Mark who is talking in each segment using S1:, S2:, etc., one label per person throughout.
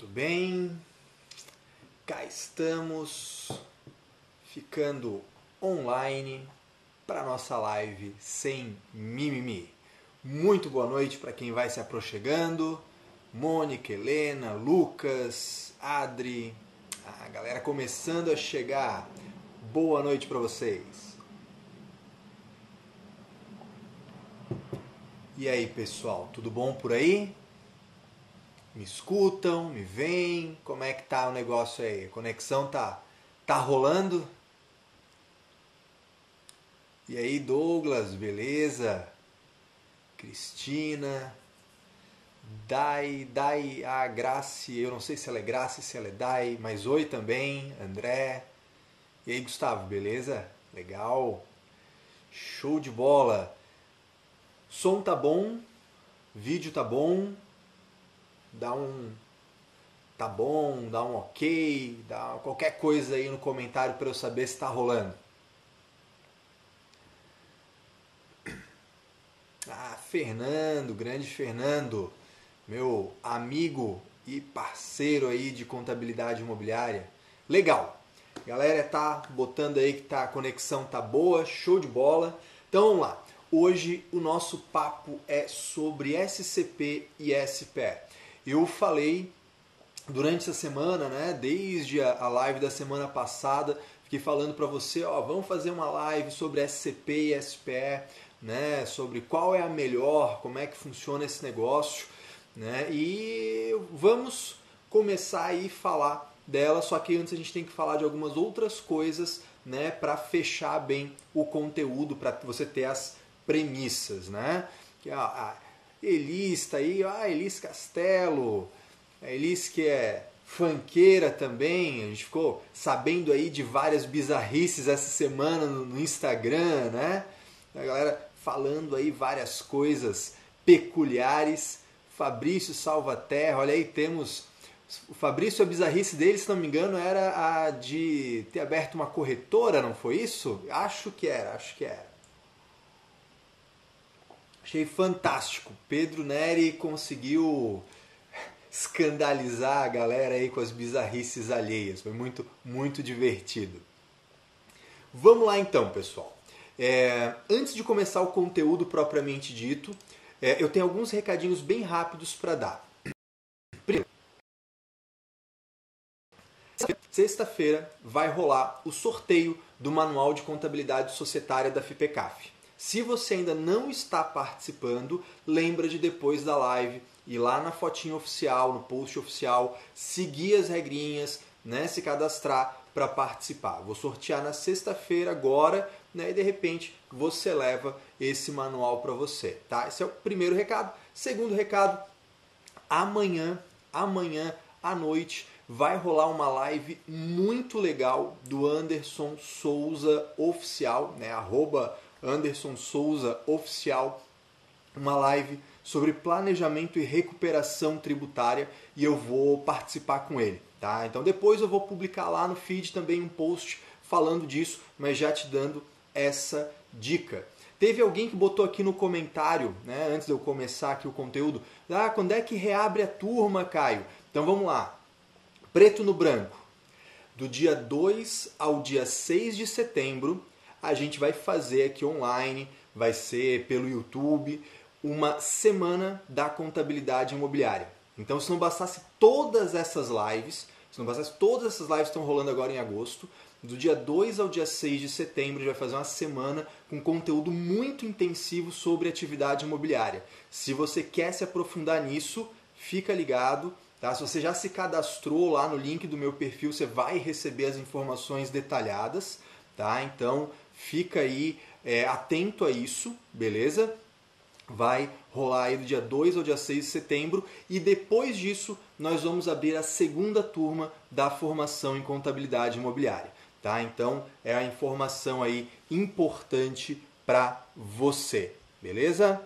S1: Muito bem, cá estamos ficando online para nossa live sem mimimi. Muito boa noite para quem vai se aproximando. Mônica, Helena, Lucas, Adri, a galera começando a chegar. Boa noite para vocês. E aí, pessoal, tudo bom por aí? Me escutam, me veem? Como é que tá o negócio aí? A conexão tá tá rolando? E aí, Douglas, beleza? Cristina, Dai, Dai, a Grace, eu não sei se ela é Grace, se ela é Dai, mas oi também, André. E aí, Gustavo, beleza? Legal. Show de bola. Som tá bom, vídeo tá bom. Dá um tá bom, dá um ok, dá qualquer coisa aí no comentário para eu saber se tá rolando. Ah, Fernando, grande Fernando, meu amigo e parceiro aí de contabilidade imobiliária. Legal. Galera tá botando aí que tá a conexão tá boa, show de bola. Então vamos lá. Hoje o nosso papo é sobre SCP e SPE. Eu falei durante essa semana, né, desde a live da semana passada, fiquei falando para você, ó, vamos fazer uma live sobre SCP e SPE, né, sobre qual é a melhor, como é que funciona esse negócio, né? E vamos começar aí falar dela, só que antes a gente tem que falar de algumas outras coisas, né, para fechar bem o conteúdo, para você ter as premissas, né? Que a, a Elis tá aí, ah, Elis Castelo, Elis que é fanqueira também, a gente ficou sabendo aí de várias bizarrices essa semana no, no Instagram, né? A galera falando aí várias coisas peculiares. Fabrício Salvaterra, olha aí, temos. O Fabrício, a bizarrice dele, se não me engano, era a de ter aberto uma corretora, não foi isso? Acho que era, acho que era. Achei fantástico. Pedro Neri conseguiu escandalizar a galera aí com as bizarrices alheias. Foi muito, muito divertido. Vamos lá então, pessoal. É, antes de começar o conteúdo propriamente dito, é, eu tenho alguns recadinhos bem rápidos para dar. Primeiro, sexta-feira vai rolar o sorteio do Manual de Contabilidade Societária da FIPECAF. Se você ainda não está participando, lembra de depois da live ir lá na fotinha oficial, no post oficial, seguir as regrinhas, né, se cadastrar para participar. Vou sortear na sexta-feira agora, né, e de repente você leva esse manual para você, tá? Esse é o primeiro recado. Segundo recado, amanhã, amanhã à noite vai rolar uma live muito legal do Anderson Souza oficial, né? Arroba Anderson Souza Oficial, uma live sobre planejamento e recuperação tributária e eu vou participar com ele. Tá? Então depois eu vou publicar lá no feed também um post falando disso, mas já te dando essa dica. Teve alguém que botou aqui no comentário, né, antes de eu começar aqui o conteúdo, ah, quando é que reabre a turma, Caio? Então vamos lá. Preto no branco. Do dia 2 ao dia 6 de setembro, a gente vai fazer aqui online, vai ser pelo YouTube, uma semana da contabilidade imobiliária. Então, se não bastasse todas essas lives, se não bastasse todas essas lives estão rolando agora em agosto, do dia 2 ao dia 6 de setembro, a gente vai fazer uma semana com conteúdo muito intensivo sobre atividade imobiliária. Se você quer se aprofundar nisso, fica ligado. Tá? Se você já se cadastrou lá no link do meu perfil, você vai receber as informações detalhadas. Tá? Então, fica aí é, atento a isso, beleza? Vai rolar aí do dia 2 ao dia 6 de setembro e depois disso nós vamos abrir a segunda turma da formação em contabilidade imobiliária, tá? Então é a informação aí importante para você, beleza?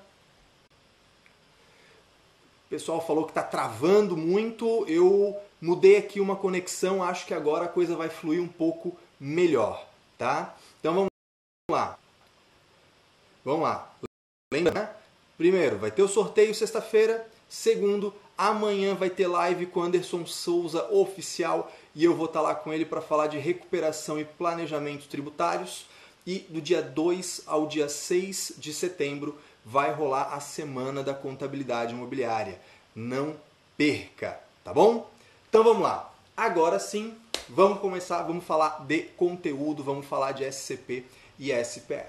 S1: O pessoal falou que está travando muito, eu mudei aqui uma conexão, acho que agora a coisa vai fluir um pouco melhor, tá? Então vamos. Vamos lá. Lembra, né? Primeiro, vai ter o sorteio sexta-feira. Segundo, Amanhã vai ter live com Anderson Souza oficial e eu vou estar lá com ele para falar de recuperação e planejamento tributários. E do dia 2 ao dia 6 de setembro vai rolar a Semana da Contabilidade Imobiliária. Não perca, tá bom? Então vamos lá. Agora sim, vamos começar, vamos falar de conteúdo, vamos falar de SCP e SPE.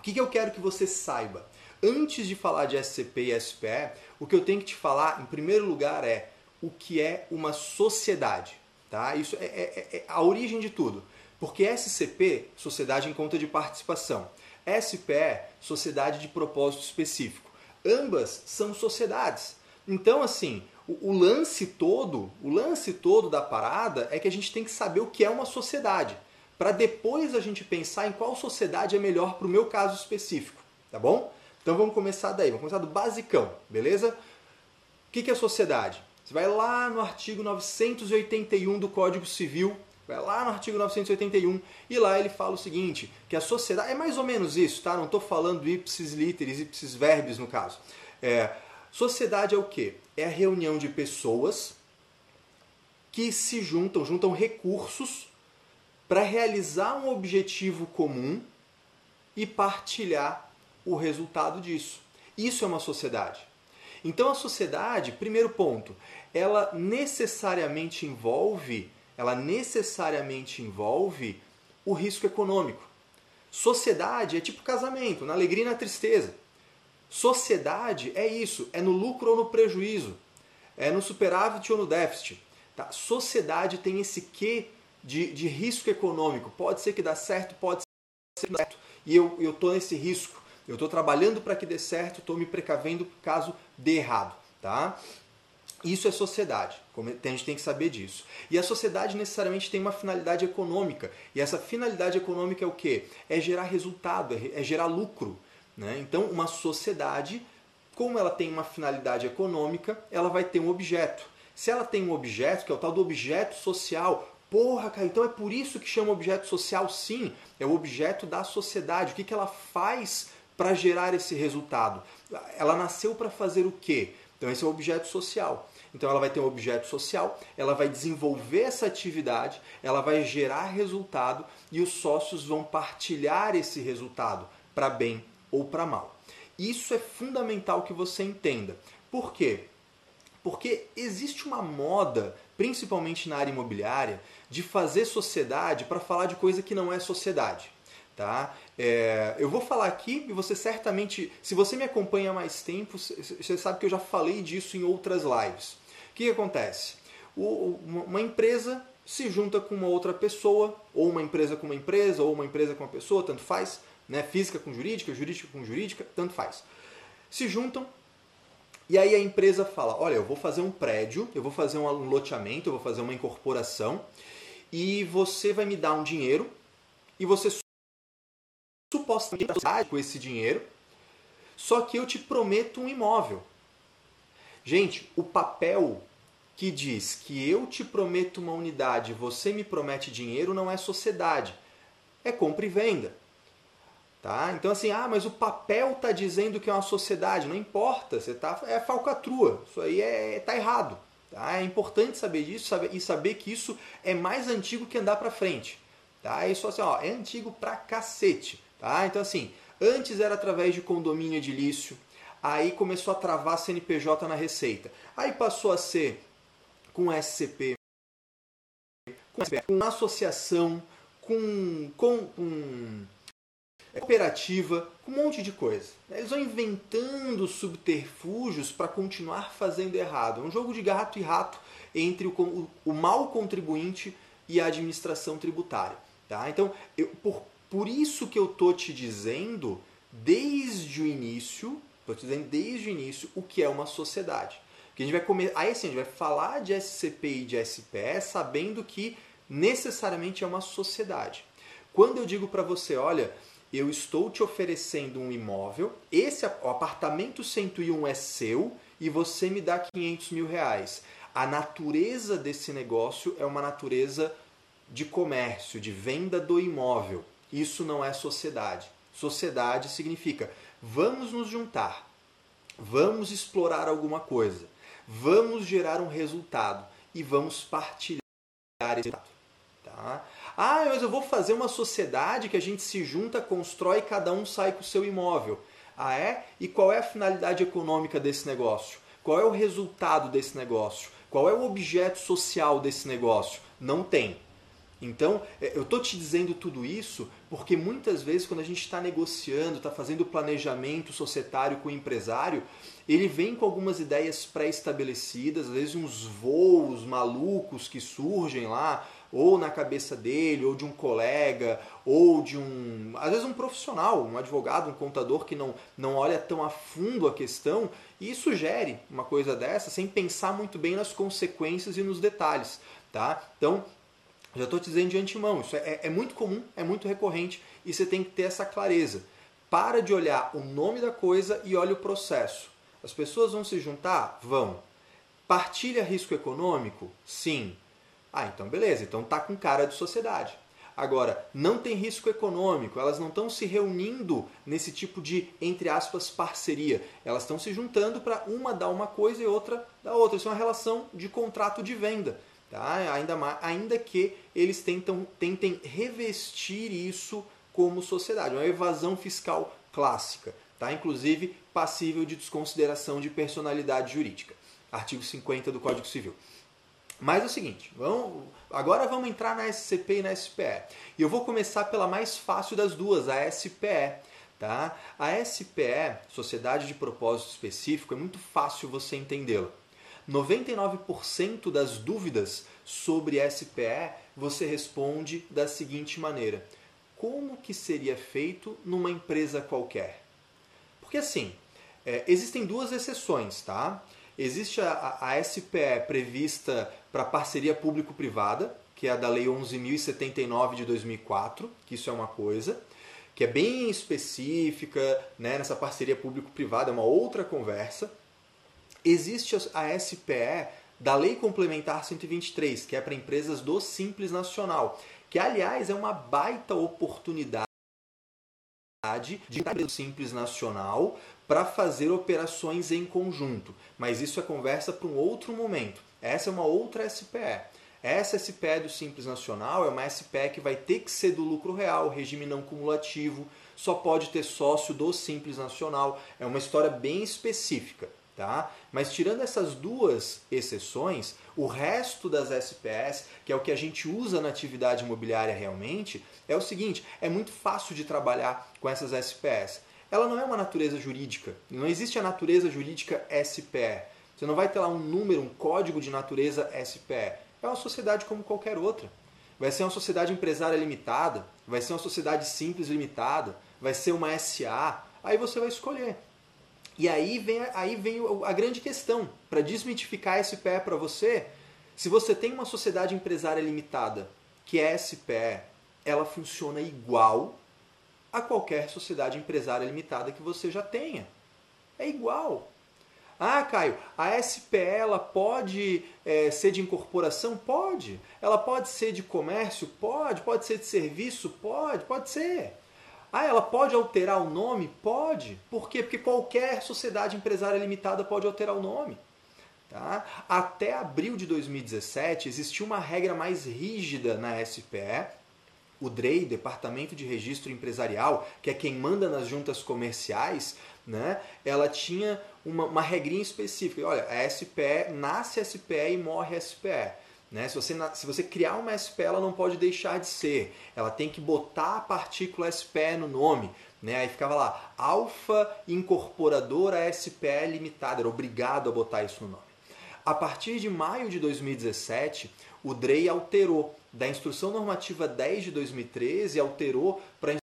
S1: O que, que eu quero que você saiba? Antes de falar de SCP e SPE, o que eu tenho que te falar, em primeiro lugar, é o que é uma sociedade. Tá? Isso é, é, é a origem de tudo. Porque SCP, Sociedade em Conta de Participação, SPE, Sociedade de Propósito Específico. Ambas são sociedades. Então, assim, o, o lance todo, o lance todo da parada é que a gente tem que saber o que é uma sociedade, para depois a gente pensar em qual sociedade é melhor para o meu caso específico, tá bom? Então vamos começar daí, vamos começar do basicão, beleza? O que é sociedade? Você vai lá no artigo 981 do Código Civil, vai lá no artigo 981 e lá ele fala o seguinte, que a sociedade é mais ou menos isso, tá? Não estou falando ipsis literis, ipsis verbis no caso. É, sociedade é o quê? É a reunião de pessoas que se juntam, juntam recursos para realizar um objetivo comum e partilhar o resultado disso. Isso é uma sociedade. Então a sociedade, primeiro ponto, ela necessariamente envolve, ela necessariamente envolve o risco econômico. Sociedade é tipo casamento, na alegria e na tristeza. Sociedade é isso, é no lucro ou no prejuízo, é no superávit ou no déficit. Tá? Sociedade tem esse quê de, de risco econômico. Pode ser que dá certo, pode ser que dá certo. E eu estou nesse risco. Eu estou trabalhando para que dê certo, estou me precavendo caso dê errado, tá? Isso é sociedade. A gente tem que saber disso. E a sociedade necessariamente tem uma finalidade econômica. E essa finalidade econômica é o quê? É gerar resultado, é, é gerar lucro. Né? Então, uma sociedade, como ela tem uma finalidade econômica, ela vai ter um objeto. Se ela tem um objeto, que é o tal do objeto social, Porra, cara, então é por isso que chama objeto social? Sim, é o objeto da sociedade. O que, que ela faz para gerar esse resultado. Ela nasceu para fazer o quê? Então esse é o objeto social. Então ela vai ter um objeto social, ela vai desenvolver essa atividade, ela vai gerar resultado e os sócios vão partilhar esse resultado para bem ou para mal. Isso é fundamental que você entenda. Por quê? Porque existe uma moda, principalmente na área imobiliária, de fazer sociedade para falar de coisa que não é sociedade. Tá? É, eu vou falar aqui e você certamente, se você me acompanha há mais tempo, você sabe que eu já falei disso em outras lives. O que, que acontece? O, uma empresa se junta com uma outra pessoa, ou uma empresa com uma empresa, ou uma empresa com uma pessoa, tanto faz, né? física com jurídica, jurídica com jurídica, tanto faz. Se juntam e aí a empresa fala: Olha, eu vou fazer um prédio, eu vou fazer um loteamento, eu vou fazer uma incorporação e você vai me dar um dinheiro e você supostamente com esse dinheiro, só que eu te prometo um imóvel. Gente, o papel que diz que eu te prometo uma unidade, você me promete dinheiro, não é sociedade. É compra e venda. Tá? Então assim, ah, mas o papel está dizendo que é uma sociedade, não importa, você tá é falcatrua. Isso aí é tá errado. Tá? É importante saber disso saber, e saber que isso é mais antigo que andar para frente. Tá? Isso assim, ó, é antigo pra cacete. Tá? Então, assim, antes era através de condomínio edilício, aí começou a travar CNPJ na receita. Aí passou a ser com SCP, com, com associação, com, com, com cooperativa, com um monte de coisa. Eles vão inventando subterfúgios para continuar fazendo errado. É um jogo de gato e rato entre o, o, o mal contribuinte e a administração tributária. Tá? Então, eu, por por isso que eu tô te dizendo desde o início, tô te dizendo desde o início o que é uma sociedade. Que a gente vai comer, aí assim, a gente vai falar de SCP e de SPE sabendo que necessariamente é uma sociedade. Quando eu digo para você, olha, eu estou te oferecendo um imóvel, esse o apartamento 101 é seu e você me dá 500 mil reais. A natureza desse negócio é uma natureza de comércio, de venda do imóvel. Isso não é sociedade. Sociedade significa vamos nos juntar, vamos explorar alguma coisa, Vamos gerar um resultado e vamos partilhar esse resultado. Tá? Ah, mas eu vou fazer uma sociedade que a gente se junta, constrói cada um sai com o seu imóvel. Ah, é? E qual é a finalidade econômica desse negócio? Qual é o resultado desse negócio? Qual é o objeto social desse negócio? Não tem. Então, é, eu estou te dizendo tudo isso porque muitas vezes, quando a gente está negociando, está fazendo planejamento societário com o empresário, ele vem com algumas ideias pré-estabelecidas, às vezes uns voos malucos que surgem lá, ou na cabeça dele, ou de um colega, ou de um. às vezes um profissional, um advogado, um contador que não, não olha tão a fundo a questão e sugere uma coisa dessa sem pensar muito bem nas consequências e nos detalhes. Tá? Então, já estou te dizendo de antemão, isso é, é muito comum, é muito recorrente e você tem que ter essa clareza. Para de olhar o nome da coisa e olha o processo. As pessoas vão se juntar? Vão. Partilha risco econômico? Sim. Ah, então beleza, então tá com cara de sociedade. Agora, não tem risco econômico, elas não estão se reunindo nesse tipo de, entre aspas, parceria. Elas estão se juntando para uma dar uma coisa e outra dar outra. Isso é uma relação de contrato de venda. Tá? Ainda, mais, ainda que eles tentam, tentem revestir isso como sociedade, uma evasão fiscal clássica, tá? inclusive passível de desconsideração de personalidade jurídica. Artigo 50 do Código Civil. Mas é o seguinte, vamos, agora vamos entrar na SCP e na SPE. E eu vou começar pela mais fácil das duas, a SPE. Tá? A SPE, Sociedade de Propósito Específico, é muito fácil você entendê-la. 99% das dúvidas sobre SPE você responde da seguinte maneira: como que seria feito numa empresa qualquer? Porque assim, é, existem duas exceções, tá? Existe a, a SPE prevista para parceria público-privada, que é a da Lei 11.079 de 2004, que isso é uma coisa, que é bem específica, né, nessa parceria público-privada, é uma outra conversa existe a SPE da Lei Complementar 123, que é para empresas do Simples Nacional, que aliás é uma baita oportunidade de empresa Simples Nacional para fazer operações em conjunto. Mas isso é conversa para um outro momento. Essa é uma outra SPE. Essa SPE do Simples Nacional é uma SPE que vai ter que ser do lucro real, regime não cumulativo, só pode ter sócio do Simples Nacional. É uma história bem específica. Tá? Mas tirando essas duas exceções, o resto das SPS, que é o que a gente usa na atividade imobiliária realmente, é o seguinte: é muito fácil de trabalhar com essas SPS. Ela não é uma natureza jurídica, não existe a natureza jurídica SPE. Você não vai ter lá um número, um código de natureza SPE. É uma sociedade como qualquer outra. Vai ser uma sociedade empresária limitada, vai ser uma sociedade simples limitada, vai ser uma SA. Aí você vai escolher. E aí vem, aí vem a grande questão. Para desmitificar pé para você, se você tem uma sociedade empresária limitada, que é SPE, ela funciona igual a qualquer sociedade empresária limitada que você já tenha. É igual. Ah, Caio, a SPE ela pode é, ser de incorporação? Pode. Ela pode ser de comércio? Pode. Pode ser de serviço? Pode. Pode ser. Ah, ela pode alterar o nome? Pode. Por quê? Porque qualquer sociedade empresária limitada pode alterar o nome. Tá? Até abril de 2017 existia uma regra mais rígida na SPE. O DREI, Departamento de Registro Empresarial, que é quem manda nas juntas comerciais, né, ela tinha uma, uma regrinha específica. Olha, a SPE nasce SPE e morre SPE. Né? Se, você, se você criar uma SPE, ela não pode deixar de ser. Ela tem que botar a partícula SPE no nome. Né? Aí ficava lá, Alfa Incorporadora SPE Limitada. Era obrigado a botar isso no nome. A partir de maio de 2017, o DREI alterou da Instrução Normativa 10 de 2013, alterou para a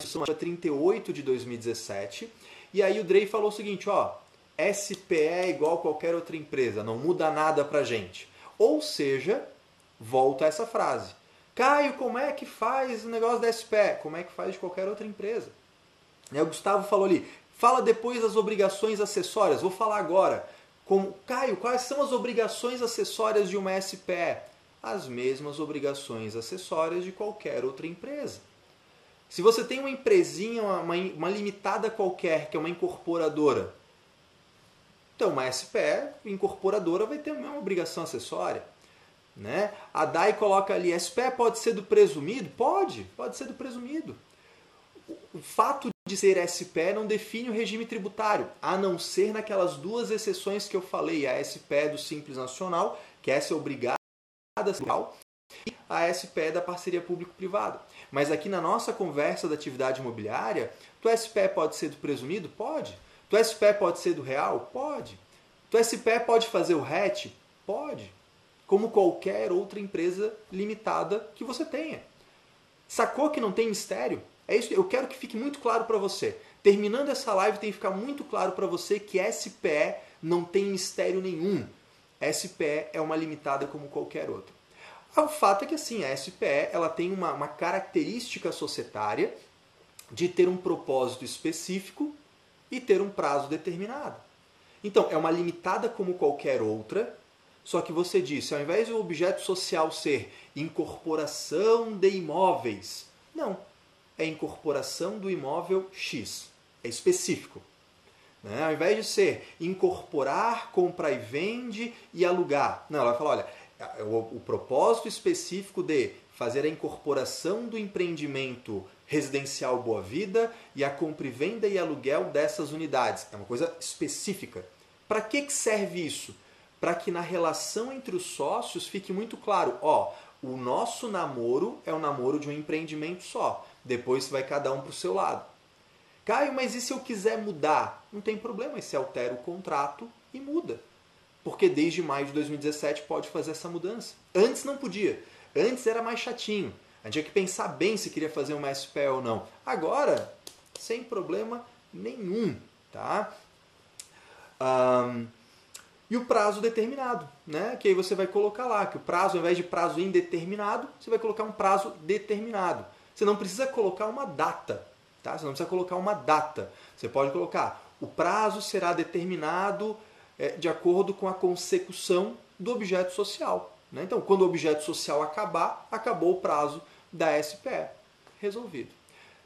S1: Instrução Normativa 38 de 2017. E aí o DREI falou o seguinte, ó, SPE é igual a qualquer outra empresa, não muda nada para gente. Ou seja, volta essa frase. Caio, como é que faz o negócio da SPE? Como é que faz de qualquer outra empresa? E o Gustavo falou ali, fala depois das obrigações acessórias. Vou falar agora. Como, Caio, quais são as obrigações acessórias de uma SPE? As mesmas obrigações acessórias de qualquer outra empresa. Se você tem uma empresinha, uma, uma limitada qualquer, que é uma incorporadora, Então, uma SPE incorporadora vai ter a mesma obrigação acessória. Né? A DAI coloca ali, SPE pode ser do presumido? Pode, pode ser do presumido. O fato de ser SPE não define o regime tributário, a não ser naquelas duas exceções que eu falei, a SPE do Simples Nacional, que essa é obrigada e a SPE da parceria público-privada. Mas aqui na nossa conversa da atividade imobiliária, tu SPE pode ser do presumido? Pode. Tu SPE pode ser do real? Pode. Tu SPE pode fazer o RET? Pode. Como qualquer outra empresa limitada que você tenha. Sacou que não tem mistério? É isso, eu quero que fique muito claro para você. Terminando essa live, tem que ficar muito claro para você que SPE não tem mistério nenhum. SPE é uma limitada como qualquer outra. O fato é que assim, a SPE ela tem uma, uma característica societária de ter um propósito específico e ter um prazo determinado. Então, é uma limitada como qualquer outra, só que você disse, ao invés do objeto social ser incorporação de imóveis, não, é incorporação do imóvel X, é específico. Né? Ao invés de ser incorporar, compra e vende e alugar, não, ela vai falar, olha, o, o propósito específico de fazer a incorporação do empreendimento residencial Boa Vida e a compra e venda e aluguel dessas unidades. É uma coisa específica. Para que, que serve isso? Para que na relação entre os sócios fique muito claro, ó, o nosso namoro é o namoro de um empreendimento só. Depois vai cada um para o seu lado. Caio, mas e se eu quiser mudar? Não tem problema, você altera o contrato e muda. Porque desde maio de 2017 pode fazer essa mudança. Antes não podia. Antes era mais chatinho. A gente tinha que pensar bem se queria fazer uma SPE ou não. Agora, sem problema nenhum. Tá? Um, e o prazo determinado, né? Que aí você vai colocar lá que o prazo, ao invés de prazo indeterminado, você vai colocar um prazo determinado. Você não precisa colocar uma data, tá? Você não precisa colocar uma data. Você pode colocar o prazo será determinado é, de acordo com a consecução do objeto social. Né? Então, quando o objeto social acabar, acabou o prazo da SPE. Resolvido.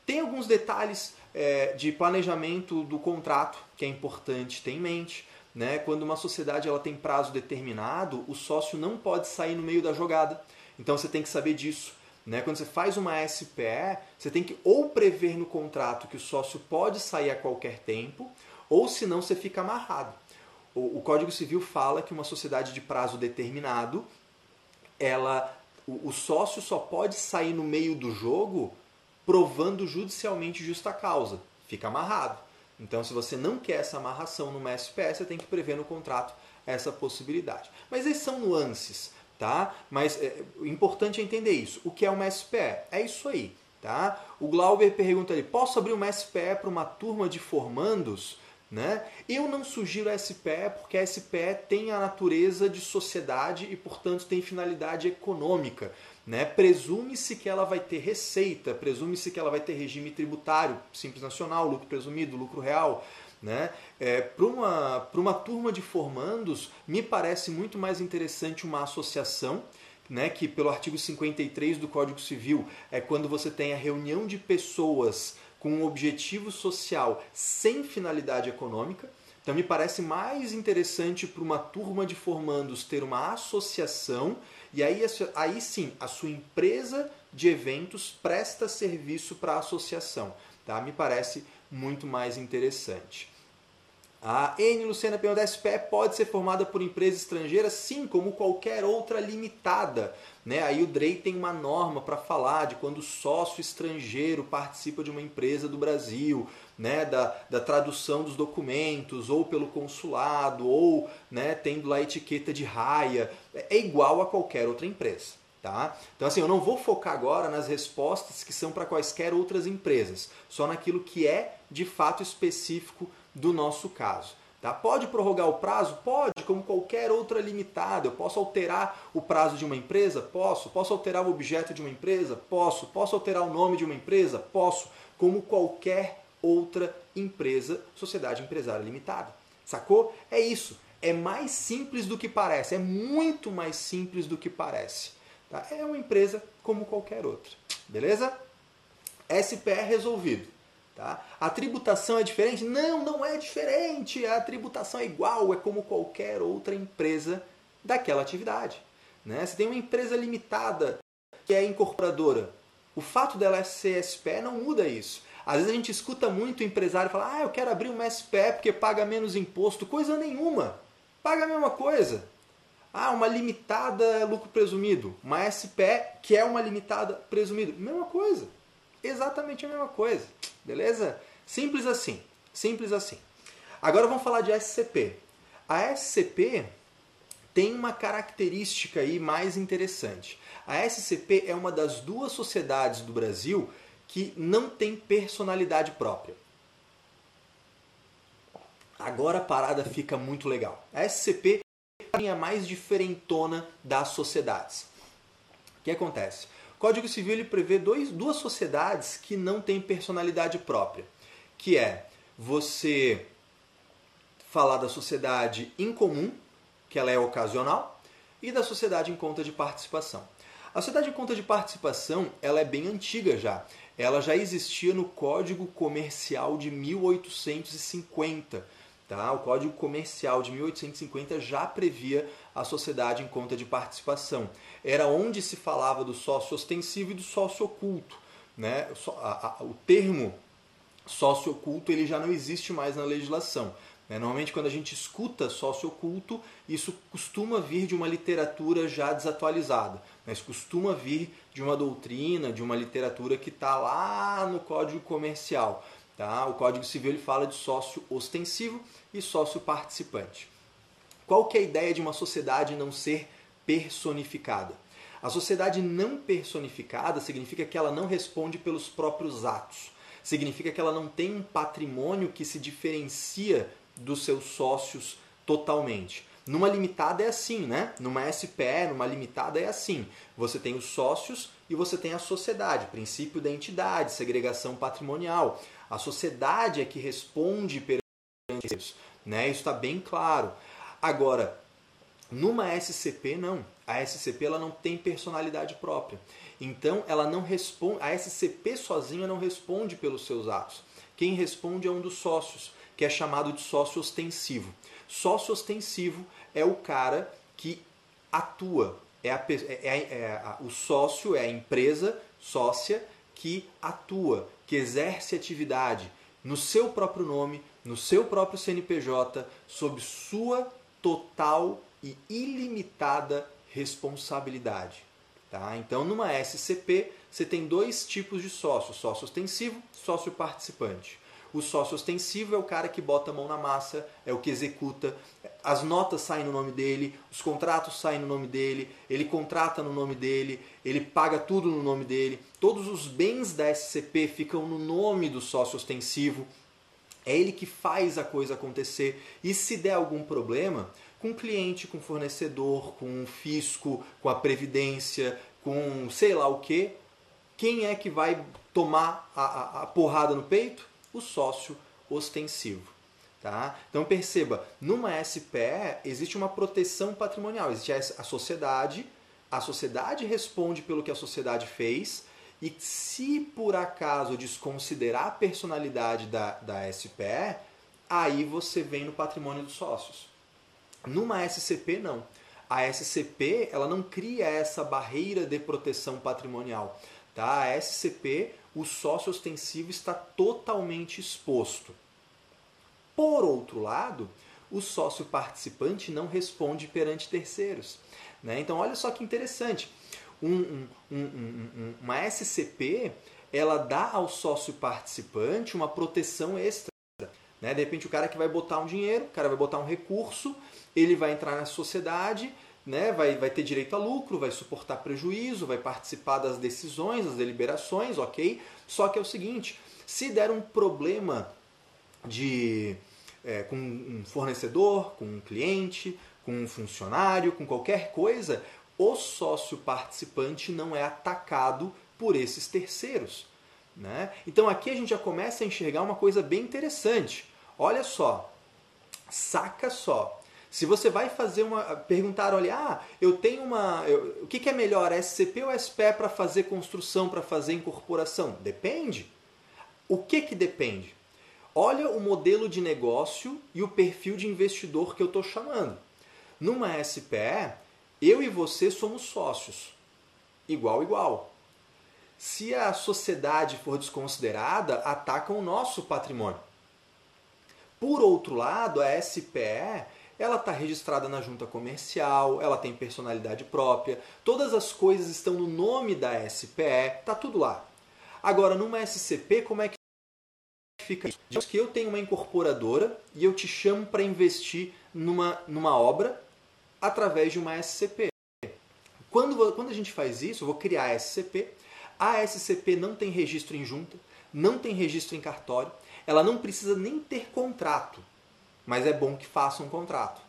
S1: Tem alguns detalhes é, de planejamento do contrato que é importante ter em mente. Né? Quando uma sociedade ela tem prazo determinado, o sócio não pode sair no meio da jogada. Então você tem que saber disso. Né? Quando você faz uma SPE, você tem que ou prever no contrato que o sócio pode sair a qualquer tempo, ou senão você fica amarrado o, o Código Civil fala que uma sociedade de prazo determinado, ela, o, o sócio só pode sair no meio do jogo provando judicialmente justa causa. Fica amarrado. Então, se você não quer essa amarração numa SPS, você tem que prever no contrato essa possibilidade. Mas esses são nuances, tá? Mas é, o importante é entender isso. O que é uma SPE? É isso aí, tá? O Glauber pergunta ali, posso abrir uma SPE para uma turma de formandos? Né? Eu não sugiro a SPE porque a SPE tem a natureza de sociedade e, portanto, tem finalidade econômica. Né? Presume-se que ela vai ter receita, presume-se que ela vai ter regime tributário, simples nacional, lucro presumido, lucro real. Né? É, Para uma, uma turma de formandos, me parece muito mais interessante uma associação, né, que pelo artigo 53 do Código Civil é quando você tem a reunião de pessoas com um objetivo social sem finalidade econômica. Então me parece mais interessante para uma turma de formandos ter uma associação e aí, aí sim a sua empresa de eventos presta serviço para a associação. Tá? Me parece muito mais interessante. A N Luciana pergunta: a SPE pode ser formada por empresa estrangeira? Sim, como qualquer outra limitada. Né? Aí o DREI tem uma norma para falar de quando o sócio estrangeiro participa de uma empresa do Brasil, né? da, da tradução dos documentos, ou pelo consulado, ou né, tendo lá a etiqueta de raia. É igual a qualquer outra empresa. Tá? Então, assim, eu não vou focar agora nas respostas que são para quaisquer outras empresas, só naquilo que é de fato específico do nosso caso. Tá? Pode prorrogar o prazo? Pode, como qualquer outra limitada. Eu posso alterar o prazo de uma empresa? Posso. Posso alterar o objeto de uma empresa? Posso. Posso alterar o nome de uma empresa? Posso. Como qualquer outra empresa, sociedade empresária limitada. Sacou? É isso. É mais simples do que parece. É muito mais simples do que parece. Tá? É uma empresa como qualquer outra. Beleza? SPE resolvido. Tá? A tributação é diferente? Não, não é diferente. A tributação é igual, é como qualquer outra empresa daquela atividade. Né? Tem uma empresa limitada que é incorporadora. O fato dela ser SPE não muda isso. Às vezes a gente escuta muito o empresário falar: ah, eu quero abrir uma SPE porque paga menos imposto. Coisa nenhuma. Paga a mesma coisa. Ah, uma limitada lucro presumido. Uma SPE que é uma limitada presumido. Mesma coisa. Exatamente a mesma coisa. Beleza? Simples assim. Simples assim. Agora vamos falar de SCP. A SCP tem uma característica aí mais interessante. A SCP é uma das duas sociedades do Brasil que não tem personalidade própria. Agora a parada fica muito legal. A SCP é a mais diferentona das sociedades. O que acontece? Código Civil ele prevê dois, duas sociedades que não têm personalidade própria, que é você falar da sociedade incomum, que ela é ocasional, e da sociedade em conta de participação. A sociedade em conta de participação ela é bem antiga já. Ela já existia no Código Comercial de 1850. Tá? O Código Comercial de 1850 já previa a sociedade em conta de participação. Era onde se falava do sócio ostensivo e do sócio oculto. Né? O termo sócio oculto ele já não existe mais na legislação. Né? Normalmente, quando a gente escuta sócio oculto, isso costuma vir de uma literatura já desatualizada, mas costuma vir de uma doutrina, de uma literatura que está lá no Código Comercial. Tá? O Código Civil ele fala de sócio ostensivo e sócio participante. Qual que é a ideia de uma sociedade não ser personificada? A sociedade não personificada significa que ela não responde pelos próprios atos. Significa que ela não tem um patrimônio que se diferencia dos seus sócios totalmente. Numa limitada é assim, né? Numa SPE, numa limitada é assim. Você tem os sócios e você tem a sociedade, princípio da entidade, segregação patrimonial. A sociedade é que responde perante isso, né? Isso está bem claro. Agora, numa SCP não. A SCP ela não tem personalidade própria. Então, ela não responde, a SCP sozinha não responde pelos seus atos. Quem responde é um dos sócios que é chamado de sócio ostensivo. Sócio ostensivo é o cara que atua, é, a, é, é, é a, o sócio é a empresa sócia que atua, que exerce atividade no seu próprio nome, no seu próprio CNPJ, sob sua total e ilimitada responsabilidade. Tá? Então, numa SCP, você tem dois tipos de sócio: sócio ostensivo, sócio participante. O sócio ostensivo é o cara que bota a mão na massa, é o que executa. As notas saem no nome dele, os contratos saem no nome dele, ele contrata no nome dele, ele paga tudo no nome dele. Todos os bens da SCP ficam no nome do sócio ostensivo. É ele que faz a coisa acontecer. E se der algum problema, com cliente, com fornecedor, com fisco, com a previdência, com sei lá o que, quem é que vai tomar a, a, a porrada no peito? o sócio ostensivo. Tá? Então perceba, numa SPE existe uma proteção patrimonial, existe a sociedade, a sociedade responde pelo que a sociedade fez, e se por acaso desconsiderar a personalidade da, da SPE, aí você vem no patrimônio dos sócios. Numa SCP, não. A SCP ela não cria essa barreira de proteção patrimonial. Tá? A SCP o sócio ostensivo está totalmente exposto. Por outro lado, o sócio participante não responde perante terceiros. Né? Então, olha só que interessante. Um, um, um, uma SCP ela dá ao sócio participante uma proteção extra. Né? De repente, o cara que vai botar um dinheiro, o cara vai botar um recurso, ele vai entrar na sociedade né, vai, vai ter direito a lucro, vai suportar prejuízo, vai participar das decisões, das deliberações, ok? Só que é o seguinte, se der um problema de é, com um fornecedor, com um cliente, com um funcionário, com qualquer coisa, o sócio participante não é atacado por esses terceiros. Né? Então aqui a gente já começa a enxergar uma coisa bem interessante. Olha só, saca só. Se você vai fazer uma. perguntar, olha, ah, eu tenho uma. Eu, o que, que é melhor, SCP ou SPE para fazer construção, para fazer incorporação? Depende. O que que depende? Olha o modelo de negócio e o perfil de investidor que eu estou chamando. Numa SPE, eu e você somos sócios, igual igual. Se a sociedade for desconsiderada, atacam o nosso patrimônio. Por outro lado, a SPE ela está registrada na junta comercial, ela tem personalidade própria, todas as coisas estão no nome da SPE, tá tudo lá. Agora, numa SCP, como é que fica isso? Diz que eu tenho uma incorporadora e eu te chamo para investir numa, numa obra através de uma SCP. Quando, quando a gente faz isso, eu vou criar a SCP. A SCP não tem registro em junta, não tem registro em cartório, ela não precisa nem ter contrato, mas é bom que faça um contrato.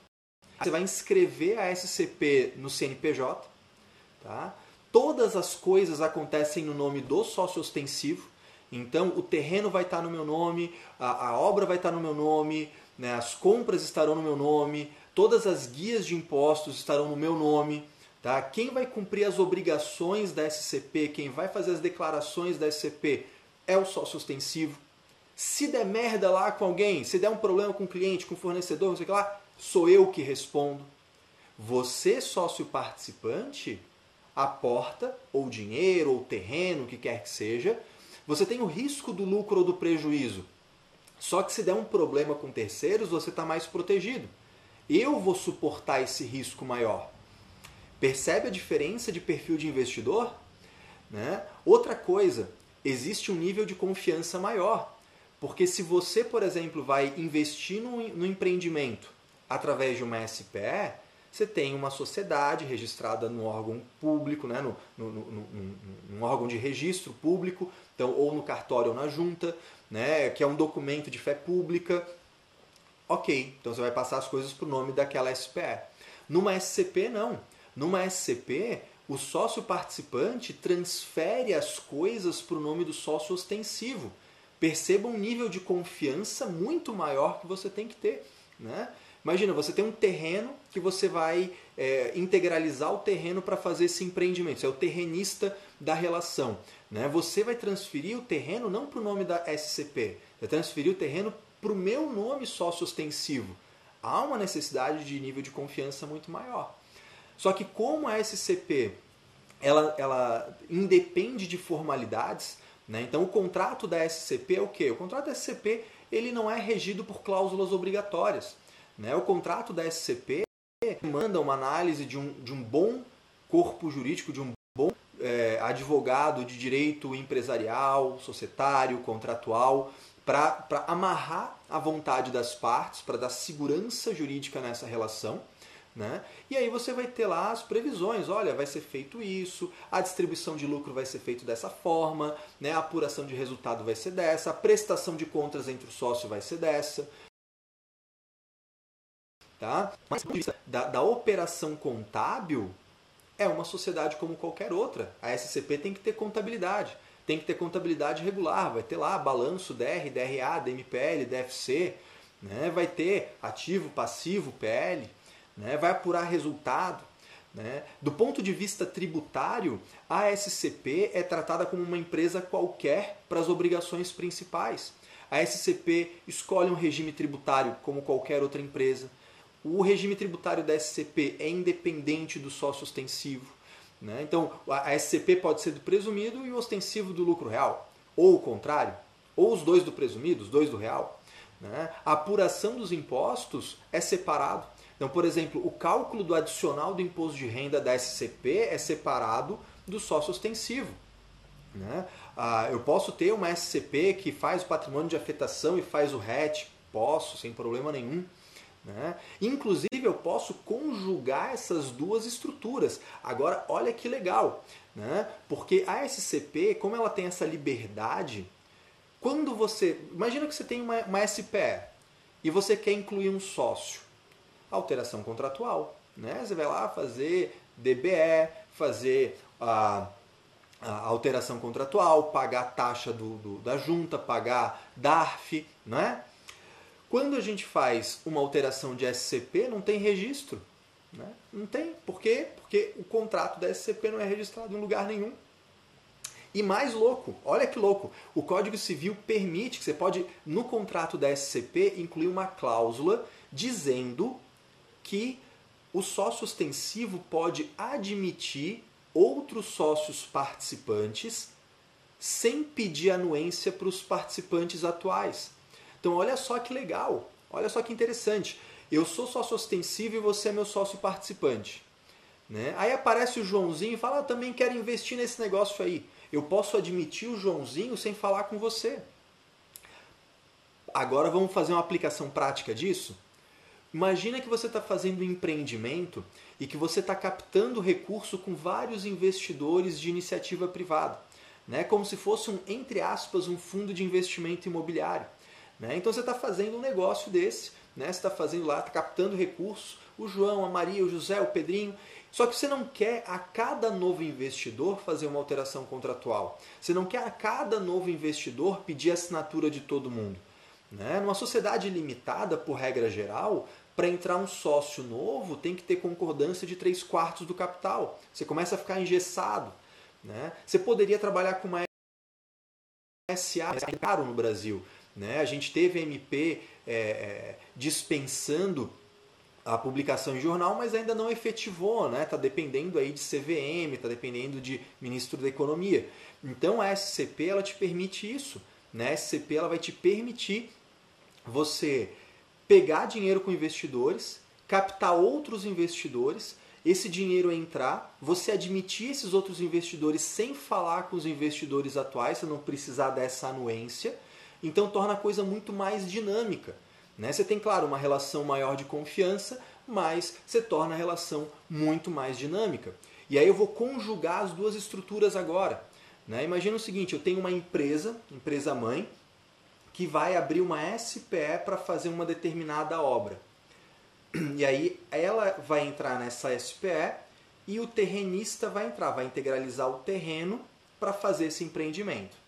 S1: Você vai inscrever a SCP no CNPJ, tá? Todas as coisas acontecem no nome do sócio ostensivo, então o terreno vai estar no meu nome, a, a obra vai estar no meu nome, né? as compras estarão no meu nome, todas as guias de impostos estarão no meu nome. Tá? Quem vai cumprir as obrigações da SCP, quem vai fazer as declarações da SCP é o sócio ostensivo. Se der merda lá com alguém, se der um problema com o cliente, com o fornecedor, não sei o que lá, sou eu que respondo. Você, sócio participante, aporta ou dinheiro ou terreno, o que quer que seja, você tem o risco do lucro ou do prejuízo. Só que se der um problema com terceiros, você está mais protegido. Eu vou suportar esse risco maior. Percebe a diferença de perfil de investidor? Né? Outra coisa, existe um nível de confiança maior. Porque se você, por exemplo, vai investir no, no empreendimento através de uma SPE, você tem uma sociedade registrada no órgão público, né, no, no, no, no, órgão de registro público, então, ou no cartório ou na junta, né, que é um documento de fé pública. Ok, então você vai passar as coisas para o nome daquela SPE. Numa SCP, não. Numa SCP, o sócio participante transfere as coisas para o nome do sócio ostensivo perceba um nível de confiança muito maior que você tem que ter. Né? Imagina, você tem um terreno que você vai é, integralizar o terreno para fazer esse empreendimento. Você é o terrenista da relação. Né? Você vai transferir o terreno não para o nome da SCP, vai transferir o terreno para o meu nome sócio ostensivo. Há uma necessidade de nível de confiança muito maior. Só que como a SCP ela, ela independe de formalidades, né? Então o contrato da SCP é o quê? O contrato da SCP ele não é regido por cláusulas obrigatórias. Né? O contrato da SCP manda uma análise de um, de um bom corpo jurídico, de um bom é, advogado de direito empresarial, societário, contratual, para amarrar a vontade das partes, para dar segurança jurídica nessa relação. Né? E aí você vai ter lá as previsões, olha, vai ser feito isso, a distribuição de lucro vai ser feito dessa forma, né? a apuração de resultado vai ser dessa, a prestação de contas entre o sócio vai ser dessa. Tá? Mas da, da operação contábil, é uma sociedade como qualquer outra. A SCP tem que ter contabilidade. Tem que ter contabilidade regular. Vai ter lá balanço DR, DRA, DMPL, DFC. Né? Vai ter ativo, passivo, PL né? vai apurar resultado. Né? Do ponto de vista tributário, a SCP é tratada como uma empresa qualquer para as obrigações principais. A SCP escolhe um regime tributário como qualquer outra empresa. O regime tributário da SCP é independente do sócio ostensivo. Né? Então, a SCP pode ser do presumido e o ostensivo do lucro real. Ou o contrário. Ou os dois do presumido, os dois do real. Né? A apuração dos impostos é separado. Então, por exemplo, o cálculo do adicional do imposto de renda da SCP é separado do sócio ostensivo. Né? Ah, eu posso ter uma SCP que faz o patrimônio de afetação e faz o RET, posso, sem problema nenhum. Né? Inclusive, eu posso conjugar essas duas estruturas. Agora, olha que legal, né? porque a SCP, como ela tem essa liberdade, quando você. Imagina que você tem uma, uma SPE e você quer incluir um sócio alteração contratual. Né? Você vai lá fazer DBE, fazer a, a alteração contratual, pagar a taxa do, do, da junta, pagar DARF. Né? Quando a gente faz uma alteração de SCP, não tem registro. Né? Não tem. Por quê? Porque o contrato da SCP não é registrado em lugar nenhum. E mais louco, olha que louco, o Código Civil permite que você pode, no contrato da SCP, incluir uma cláusula dizendo que o sócio ostensivo pode admitir outros sócios participantes sem pedir anuência para os participantes atuais. Então olha só que legal, olha só que interessante. Eu sou sócio ostensivo e você é meu sócio participante. Né? Aí aparece o Joãozinho e fala, ah, também quero investir nesse negócio aí. Eu posso admitir o Joãozinho sem falar com você. Agora vamos fazer uma aplicação prática disso? Imagina que você está fazendo um empreendimento e que você está captando recurso com vários investidores de iniciativa privada, né? como se fosse um, entre aspas, um fundo de investimento imobiliário. Né? Então você está fazendo um negócio desse, né? você está fazendo lá, está captando recursos, o João, a Maria, o José, o Pedrinho, só que você não quer a cada novo investidor fazer uma alteração contratual. Você não quer a cada novo investidor pedir assinatura de todo mundo. Né? Numa sociedade limitada, por regra geral, para entrar um sócio novo tem que ter concordância de 3 quartos do capital. Você começa a ficar engessado. Né? Você poderia trabalhar com uma SA é caro no Brasil. Né? A gente teve MP é, é, dispensando a publicação em jornal, mas ainda não efetivou, né? Está dependendo aí de CVM, está dependendo de ministro da Economia. Então a SCP ela te permite isso, né? A SCP ela vai te permitir você pegar dinheiro com investidores, captar outros investidores, esse dinheiro entrar, você admitir esses outros investidores sem falar com os investidores atuais, você não precisar dessa anuência, então torna a coisa muito mais dinâmica. Né? Você tem, claro, uma relação maior de confiança, mas você torna a relação muito mais dinâmica. E aí eu vou conjugar as duas estruturas agora. Né? Imagina o seguinte, eu tenho uma empresa, empresa mãe, que vai abrir uma SPE para fazer uma determinada obra. E aí ela vai entrar nessa SPE e o terrenista vai entrar, vai integralizar o terreno para fazer esse empreendimento.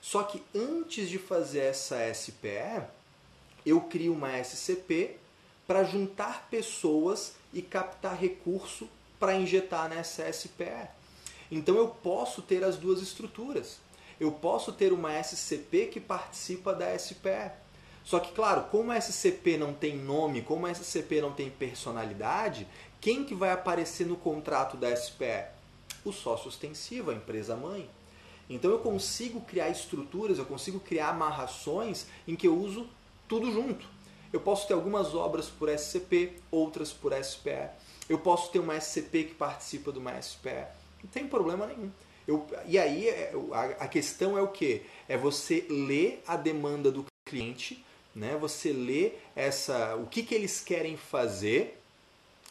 S1: Só que antes de fazer essa SPE, eu crio uma SCP para juntar pessoas e captar recurso para injetar nessa SPE. Então eu posso ter as duas estruturas. Eu posso ter uma SCP que participa da SPE. Só que, claro, como a SCP não tem nome, como a SCP não tem personalidade, quem que vai aparecer no contrato da SPE? O sócio ostensivo, a empresa mãe. Então eu consigo criar estruturas, eu consigo criar amarrações em que eu uso tudo junto. Eu posso ter algumas obras por SCP, outras por SPE. Eu posso ter uma SCP que participa de uma SPE. Não tem problema nenhum. Eu, e aí é, a, questão é o que? É você ler a demanda do cliente, né? você ler essa, o que, que eles querem fazer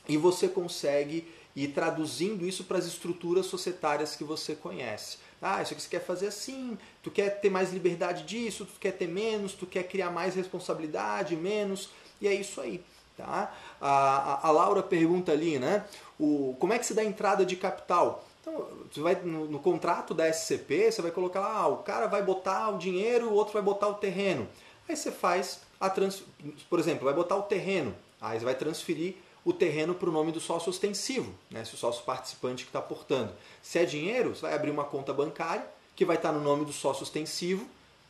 S1: e você consegue ir traduzindo isso para as estruturas societárias que você conhece. Ah, isso aqui você quer fazer assim, tu quer ter mais liberdade disso, tu quer ter menos, tu quer criar mais responsabilidade, menos, e é isso aí. Tá? A, a, a Laura pergunta ali, né? O, como é que se dá entrada de capital? Então, você vai no, no, contrato da SCP, você vai colocar lá, ah, o cara vai botar o dinheiro, o outro vai botar o terreno. Aí você faz a trans, por exemplo, vai botar o terreno, aí você vai transferir o terreno para o nome do sócio ostensivo, né? se o sócio participante que está portando. Se é dinheiro, você vai abrir uma conta bancária que vai estar tá no nome do sócio ostensivo,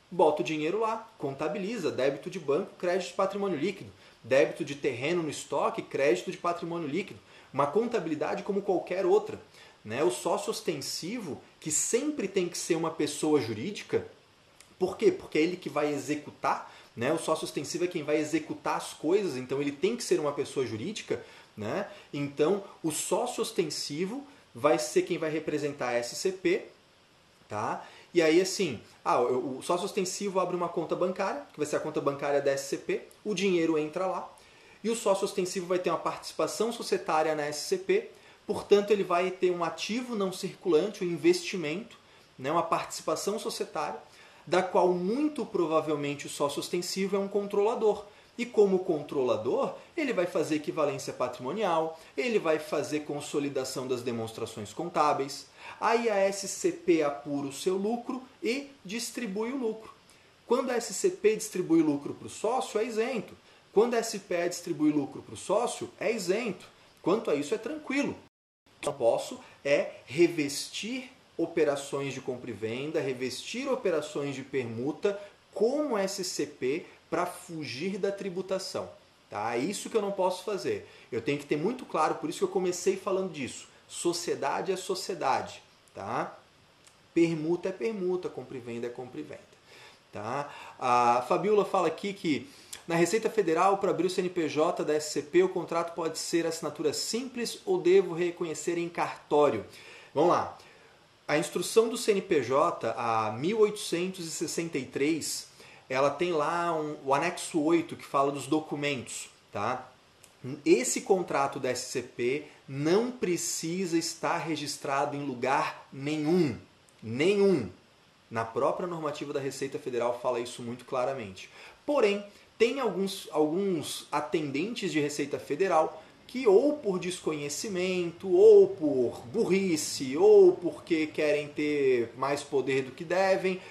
S1: bota o dinheiro lá, contabiliza, débito de banco, crédito de patrimônio líquido, débito de terreno no estoque, crédito de patrimônio líquido. Uma contabilidade como qualquer outra. Né? O sócio ostensivo, que sempre tem que ser uma pessoa jurídica, por quê? Porque é ele que vai executar né? O sócio ostensivo é quem vai executar as coisas, então ele tem que ser uma pessoa jurídica. Né? Então, o sócio ostensivo vai ser quem vai representar a SCP. Tá? E aí, assim, ah, o sócio ostensivo abre uma conta bancária, que vai ser a conta bancária da SCP, o dinheiro entra lá, e o sócio ostensivo vai ter uma participação societária na SCP, portanto, ele vai ter um ativo não circulante, um investimento, né, uma participação societária, da qual muito provavelmente o sócio ostensivo é um controlador. E como controlador, ele vai fazer equivalência patrimonial, ele vai fazer consolidação das demonstrações contábeis. Aí a SCP apura o seu lucro e distribui o lucro. Quando a SCP distribui lucro para o sócio, é isento. Quando a SPE distribui lucro para o sócio, é isento. Quanto a isso, é tranquilo. O que eu posso é revestir operações de compra e venda, revestir operações de permuta como SCP para fugir da tributação. Tá? É isso que eu não posso fazer. Eu tenho que ter muito claro, por isso que eu comecei falando disso. Sociedade é sociedade. Tá? Permuta é permuta, compra e venda é compra e venda. Tá? A Fabiola fala aqui que na Receita Federal, para abrir o CNPJ da SCP, o contrato pode ser assinatura simples ou devo reconhecer em cartório. Vamos lá. A instrução do CNPJ, a 1863, ela tem lá um, o anexo 8 que fala dos documentos. Tá? Esse contrato da SCP não precisa estar registrado em lugar nenhum. Nenhum. Na própria normativa da Receita Federal fala isso muito claramente. Porém, tem alguns, alguns atendentes de Receita Federal que ou por desconhecimento, ou por burrice, ou porque querem ter mais poder do que devem,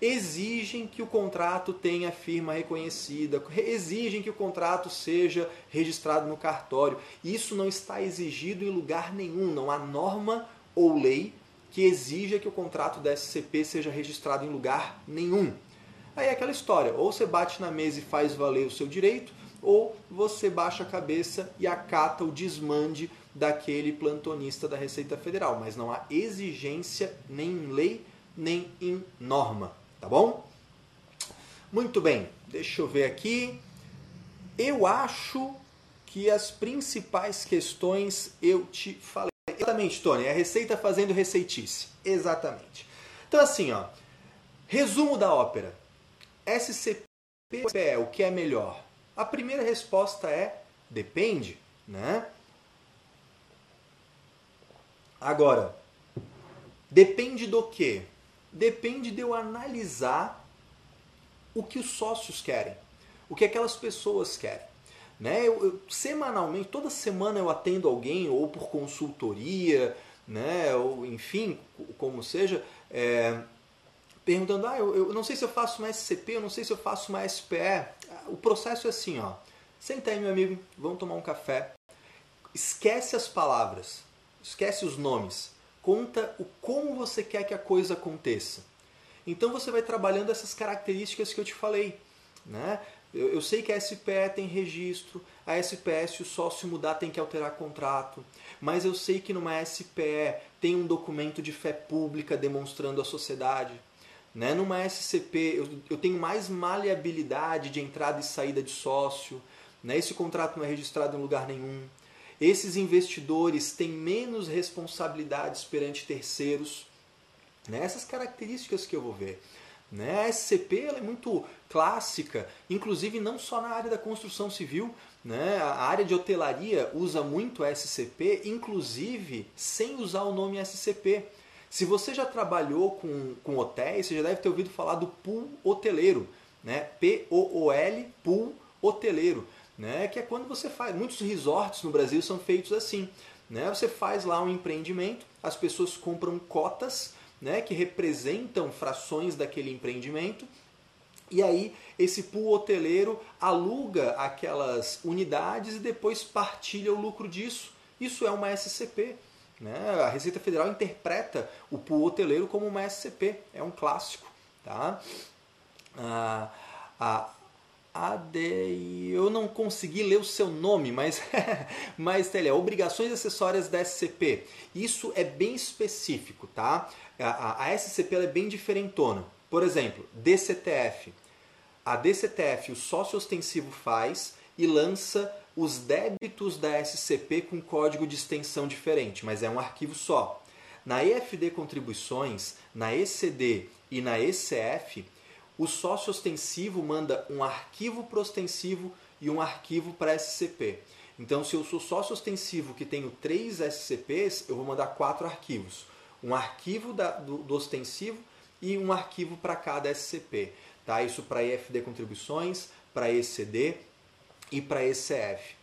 S1: exigem que o contrato tenha firma reconhecida, exigem que o contrato seja registrado no cartório. Isso não está exigido em lugar nenhum, não há norma ou lei que exija que o contrato da SCP seja registrado em lugar nenhum. Aí é aquela história, ou você bate na mesa e faz valer o seu direito, ou você baixa a cabeça e acata o desmande daquele plantonista da Receita Federal. Mas não há exigência nem em lei, nem em norma, tá bom? Muito bem, deixa eu ver aqui. Eu acho que as principais questões eu te falei. Exatamente, Tony, é a receita fazendo receitice. Exatamente. Então assim, ó, resumo da ópera. SCP é o que é melhor? A primeira resposta é depende, né? Agora, depende do quê? Depende de eu analisar o que os sócios querem, o que aquelas pessoas querem. Né? Eu, eu, semanalmente, toda semana eu atendo alguém, ou por consultoria, né? ou enfim, como seja, é, perguntando, ah, eu, eu não sei se eu faço uma SCP, eu não sei se eu faço uma SPE. O processo é assim, ó. Senta aí, meu amigo, vamos tomar um café. Esquece as palavras, esquece os nomes. Conta o como você quer que a coisa aconteça. Então você vai trabalhando essas características que eu te falei. Né? Eu, eu sei que a SPE tem registro, a SPE, se o sócio mudar, tem que alterar contrato. Mas eu sei que numa SPE tem um documento de fé pública demonstrando a sociedade. Né? Numa SCP, eu, eu tenho mais maleabilidade de entrada e saída de sócio. Né? Esse contrato não é registrado em lugar nenhum. Esses investidores têm menos responsabilidades perante terceiros. Né? Essas características que eu vou ver. Né? A SCP é muito clássica, inclusive não só na área da construção civil. Né? A área de hotelaria usa muito a SCP, inclusive sem usar o nome SCP. Se você já trabalhou com, com hotéis, você já deve ter ouvido falar do pool hoteleiro, né? P-O-O-L, pool hoteleiro, né? Que é quando você faz. Muitos resorts no Brasil são feitos assim. Né? Você faz lá um empreendimento, as pessoas compram cotas né, que representam frações daquele empreendimento. E aí esse pool hoteleiro aluga aquelas unidades e depois partilha o lucro disso. Isso é uma SCP. Né? A Receita Federal interpreta o pool hoteleiro como uma SCP, é um clássico. Tá? Ah, a, a de, eu não consegui ler o seu nome, mas, mas tele, obrigações acessórias da SCP. Isso é bem específico, tá? A, a, a SCP é bem diferentona. Por exemplo, DCTF. A DCTF, o sócio ostensivo faz e lança os débitos da SCP com código de extensão diferente, mas é um arquivo só. Na EFD Contribuições, na ECD e na ECF, o sócio ostensivo manda um arquivo para ostensivo e um arquivo para SCP. Então, se eu sou sócio ostensivo que tenho três SCPs, eu vou mandar quatro arquivos. Um arquivo da, do, do ostensivo e um arquivo para cada SCP. Tá? Isso para EFD Contribuições, para ECD e para ECF.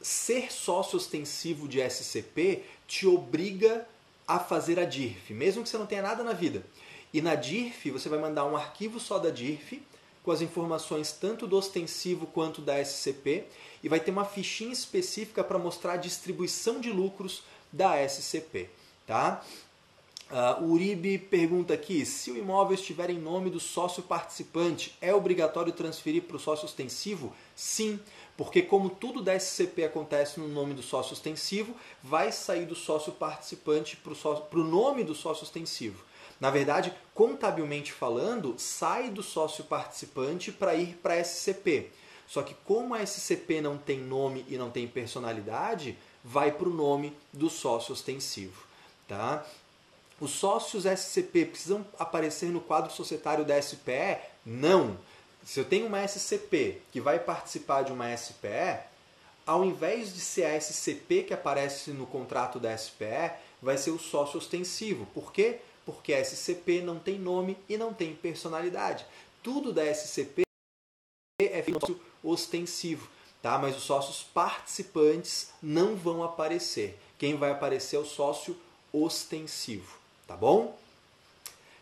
S1: Ser sócio ostensivo de SCP te obriga a fazer a DIRF, mesmo que você não tenha nada na vida. E na DIRF você vai mandar um arquivo só da DIRF, com as informações tanto do ostensivo quanto da SCP, e vai ter uma fichinha específica para mostrar a distribuição de lucros da SCP. Tá? Uh, o Uribe pergunta aqui: se o imóvel estiver em nome do sócio participante, é obrigatório transferir para o sócio ostensivo? Sim, porque como tudo da SCP acontece no nome do sócio ostensivo, vai sair do sócio participante para o nome do sócio ostensivo. Na verdade, contabilmente falando, sai do sócio participante para ir para a SCP. Só que como a SCP não tem nome e não tem personalidade, vai para o nome do sócio ostensivo. Tá? Os sócios SCP precisam aparecer no quadro societário da SPE? Não. Se eu tenho uma SCP que vai participar de uma SPE, ao invés de ser a SCP que aparece no contrato da SPE, vai ser o sócio ostensivo. Por quê? Porque a SCP não tem nome e não tem personalidade. Tudo da SCP é sócio ostensivo, tá? mas os sócios participantes não vão aparecer. Quem vai aparecer é o sócio ostensivo. Tá bom?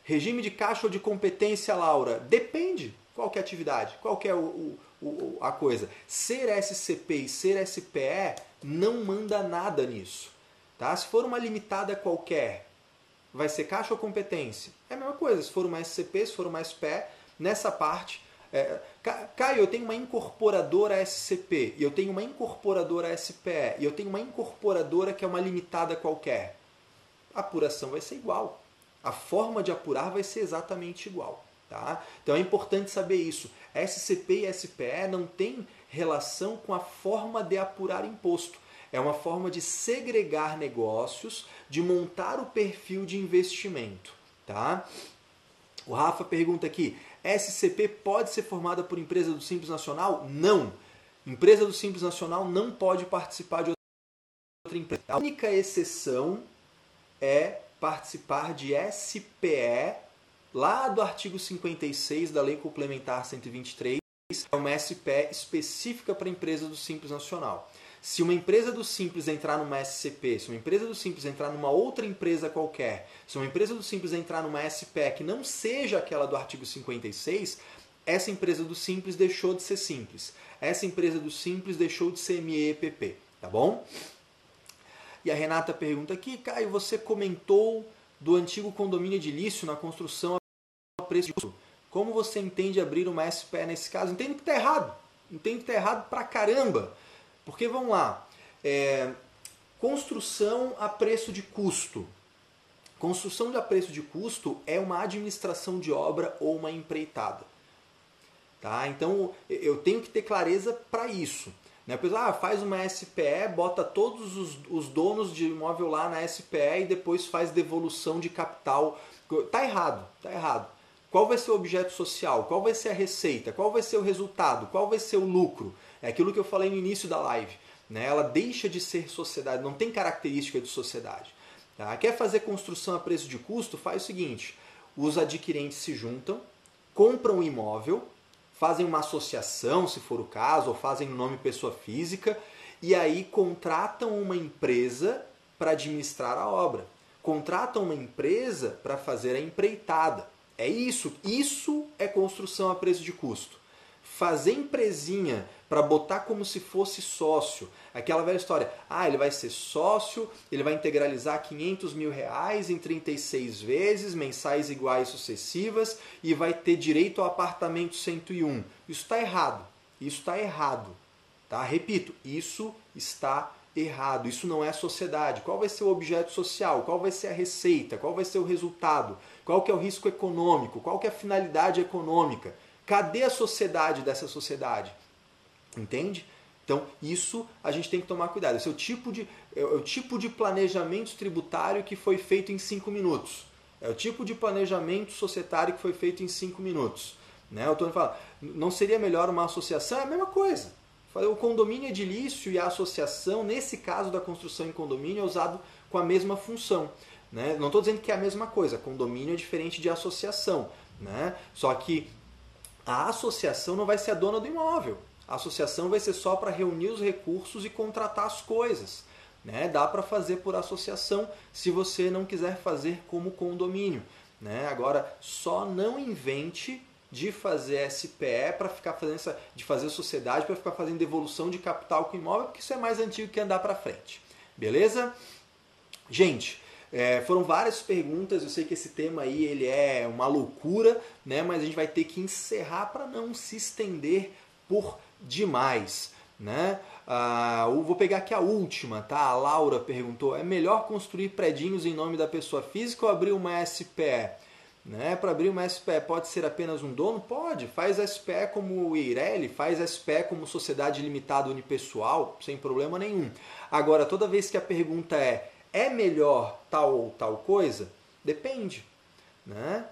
S1: Regime de caixa ou de competência, Laura? Depende. Qual é a atividade? Qual é o, o, a coisa? Ser SCP e ser SPE não manda nada nisso. Tá? Se for uma limitada qualquer, vai ser caixa ou competência? É a mesma coisa. Se for uma SCP, se for uma SPE, nessa parte. É, Caio, eu tenho uma incorporadora SCP, e eu tenho uma incorporadora SPE, e eu tenho uma incorporadora que é uma limitada qualquer a apuração vai ser igual. A forma de apurar vai ser exatamente igual. Tá? Então é importante saber isso. SCP e SPE não tem relação com a forma de apurar imposto. É uma forma de segregar negócios, de montar o perfil de investimento. Tá? O Rafa pergunta aqui: SCP pode ser formada por empresa do Simples Nacional? Não. Empresa do Simples Nacional não pode participar de outra empresa. A única exceção é participar de SPE, lá do artigo 56 da Lei Complementar 123, é uma SPE específica para empresa do Simples Nacional. Se uma empresa do Simples entrar numa SCP, se uma empresa do Simples entrar numa outra empresa qualquer, se uma empresa do Simples entrar numa SPE que não seja aquela do artigo 56, essa empresa do Simples deixou de ser Simples. Essa empresa do Simples deixou de ser MEPP, tá bom? E a Renata pergunta aqui, Caio, você comentou do antigo condomínio edilício na construção a preço de custo. Como você entende abrir uma SPE nesse caso? Entendo que está errado. Entendo que está errado pra caramba. Porque vamos lá. É, construção a preço de custo. Construção a preço de custo é uma administração de obra ou uma empreitada. Tá? Então eu tenho que ter clareza para isso. Né? Pessoa ah, faz uma SPE, bota todos os, os donos de imóvel lá na SPE e depois faz devolução de capital. Tá errado, tá errado. Qual vai ser o objeto social? Qual vai ser a receita? Qual vai ser o resultado? Qual vai ser o lucro? É aquilo que eu falei no início da live. Né? Ela deixa de ser sociedade, não tem característica de sociedade. Tá? Quer fazer construção a preço de custo? Faz o seguinte: os adquirentes se juntam, compram um imóvel, fazem uma associação, se for o caso, ou fazem o nome pessoa física, e aí contratam uma empresa para administrar a obra. Contratam uma empresa para fazer a empreitada. É isso. Isso é construção a preço de custo. Fazer empresinha para botar como se fosse sócio. Aquela velha história. Ah, ele vai ser sócio, ele vai integralizar 500 mil reais em 36 vezes, mensais iguais sucessivas, e vai ter direito ao apartamento 101. Isso está errado. Isso está errado. Tá? Repito, isso está errado. Isso não é sociedade. Qual vai ser o objeto social? Qual vai ser a receita? Qual vai ser o resultado? Qual que é o risco econômico? Qual que é a finalidade econômica? Cadê a sociedade dessa sociedade? Entende? Então, isso a gente tem que tomar cuidado. Esse é o tipo de, é o tipo de planejamento tributário que foi feito em cinco minutos. É o tipo de planejamento societário que foi feito em cinco minutos. Né? O Tony fala, não seria melhor uma associação? É a mesma coisa. O condomínio edilício e a associação, nesse caso da construção em condomínio, é usado com a mesma função. Né? Não estou dizendo que é a mesma coisa, condomínio é diferente de associação. Né? Só que a associação não vai ser a dona do imóvel. A associação vai ser só para reunir os recursos e contratar as coisas. Né? Dá para fazer por associação se você não quiser fazer como condomínio. Né? Agora, só não invente de fazer SPE para ficar fazendo essa, de fazer sociedade para ficar fazendo devolução de capital com imóvel, porque isso é mais antigo que andar para frente. Beleza? Gente, É, foram várias perguntas, eu sei que esse tema aí ele é uma loucura, né? mas a gente vai ter que encerrar para não se estender por demais. Né? Ah, vou pegar aqui a última, tá? A Laura perguntou: é melhor construir predinhos em nome da pessoa física ou abrir uma SPE? Né? Para abrir uma SPE pode ser apenas um dono? Pode. Faz SPE como o Eireli, faz SPE como sociedade limitada unipessoal, sem problema nenhum. Agora, toda vez que a pergunta é é melhor tal ou tal coisa? Depende. Né?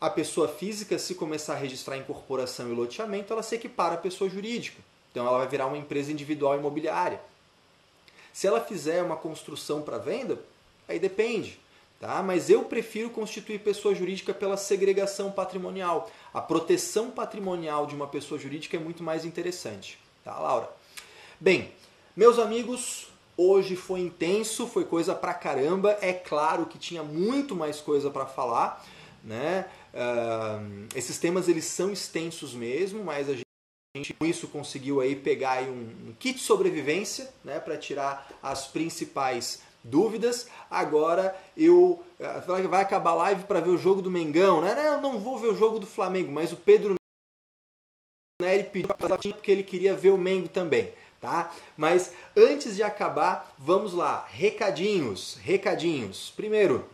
S1: A pessoa física, se começar a registrar incorporação e loteamento, ela se equipara à pessoa jurídica. Então ela vai virar uma empresa individual imobiliária. Se ela fizer uma construção para venda, aí depende. Tá? Mas eu prefiro constituir pessoa jurídica pela segregação patrimonial. A proteção patrimonial de uma pessoa jurídica é muito mais interessante. Tá, Laura? Bem, meus amigos, hoje foi intenso, foi coisa pra caramba. É claro que tinha muito mais coisa para falar. Né? Uh, esses temas eles são extensos mesmo, mas a gente com isso conseguiu aí pegar aí um, um kit sobrevivência né, para tirar as principais dúvidas. Agora eu uh, vai acabar a live para ver o jogo do Mengão, né? Não, não vou ver o jogo do Flamengo, mas o Pedro Neri pediu porque ele queria ver o Mengo também, tá? Mas antes de acabar, vamos lá, recadinhos, recadinhos. Primeiro,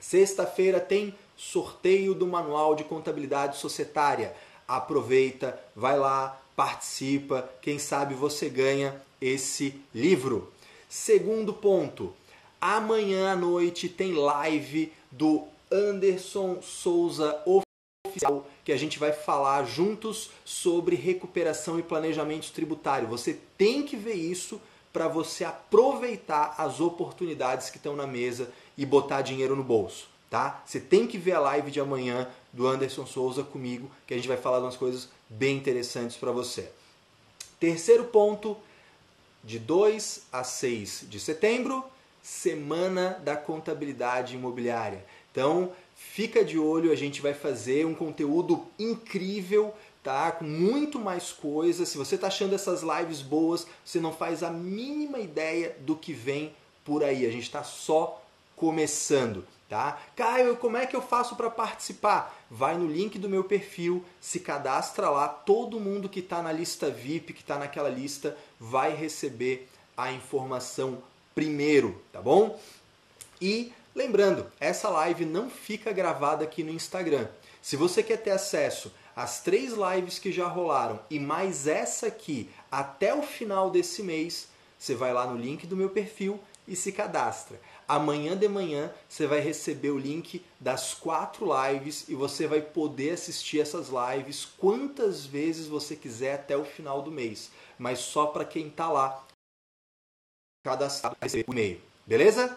S1: sexta-feira tem sorteio do Manual de Contabilidade Societária. Aproveita, vai lá, participa, quem sabe você ganha esse livro. Segundo ponto, amanhã à noite tem live do Anderson Souza Que a gente vai falar juntos sobre recuperação e planejamento tributário. Você tem que ver isso para você aproveitar as oportunidades que estão na mesa e botar dinheiro no bolso tá? Você tem que ver a live de amanhã do Anderson Souza comigo, que a gente vai falar umas coisas bem interessantes para você. Terceiro ponto, de 2 a 6 de setembro, Semana da Contabilidade Imobiliária. Então, fica de olho, a gente vai fazer um conteúdo incrível, tá? Com muito mais coisas. Se você está achando essas lives boas, você não faz a mínima ideia do que vem por aí. A gente está só começando. Tá? Caio, como é que eu faço para participar? Vai no link do meu perfil, se cadastra lá. Todo mundo que está na lista VIP, que está naquela lista, vai receber a informação primeiro, tá bom? E lembrando, essa live não fica gravada aqui no Instagram. Se você quer ter acesso às três lives que já rolaram e mais essa aqui até o final desse mês, você vai lá no link do meu perfil e se cadastra. Amanhã de manhã você vai receber o link das quatro lives e você vai poder assistir essas lives quantas vezes você quiser até o final do mês. Mas só para quem está lá cadastrado receber o e-mail. Beleza?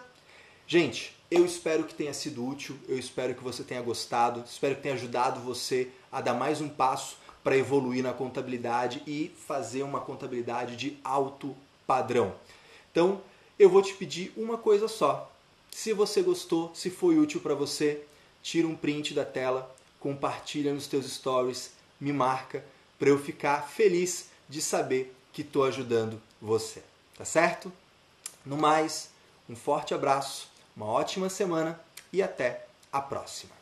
S1: Gente, eu espero que tenha sido útil, eu espero que você tenha gostado, espero que tenha ajudado você a dar mais um passo para evoluir na contabilidade e fazer uma contabilidade de alto padrão. Então, eu vou te pedir uma coisa só. Se você gostou, se foi útil para você, tira um print da tela, compartilha nos teus stories, me marca para eu ficar feliz de saber que estou ajudando você. Tá certo? No mais, um forte abraço, uma ótima semana e até a próxima.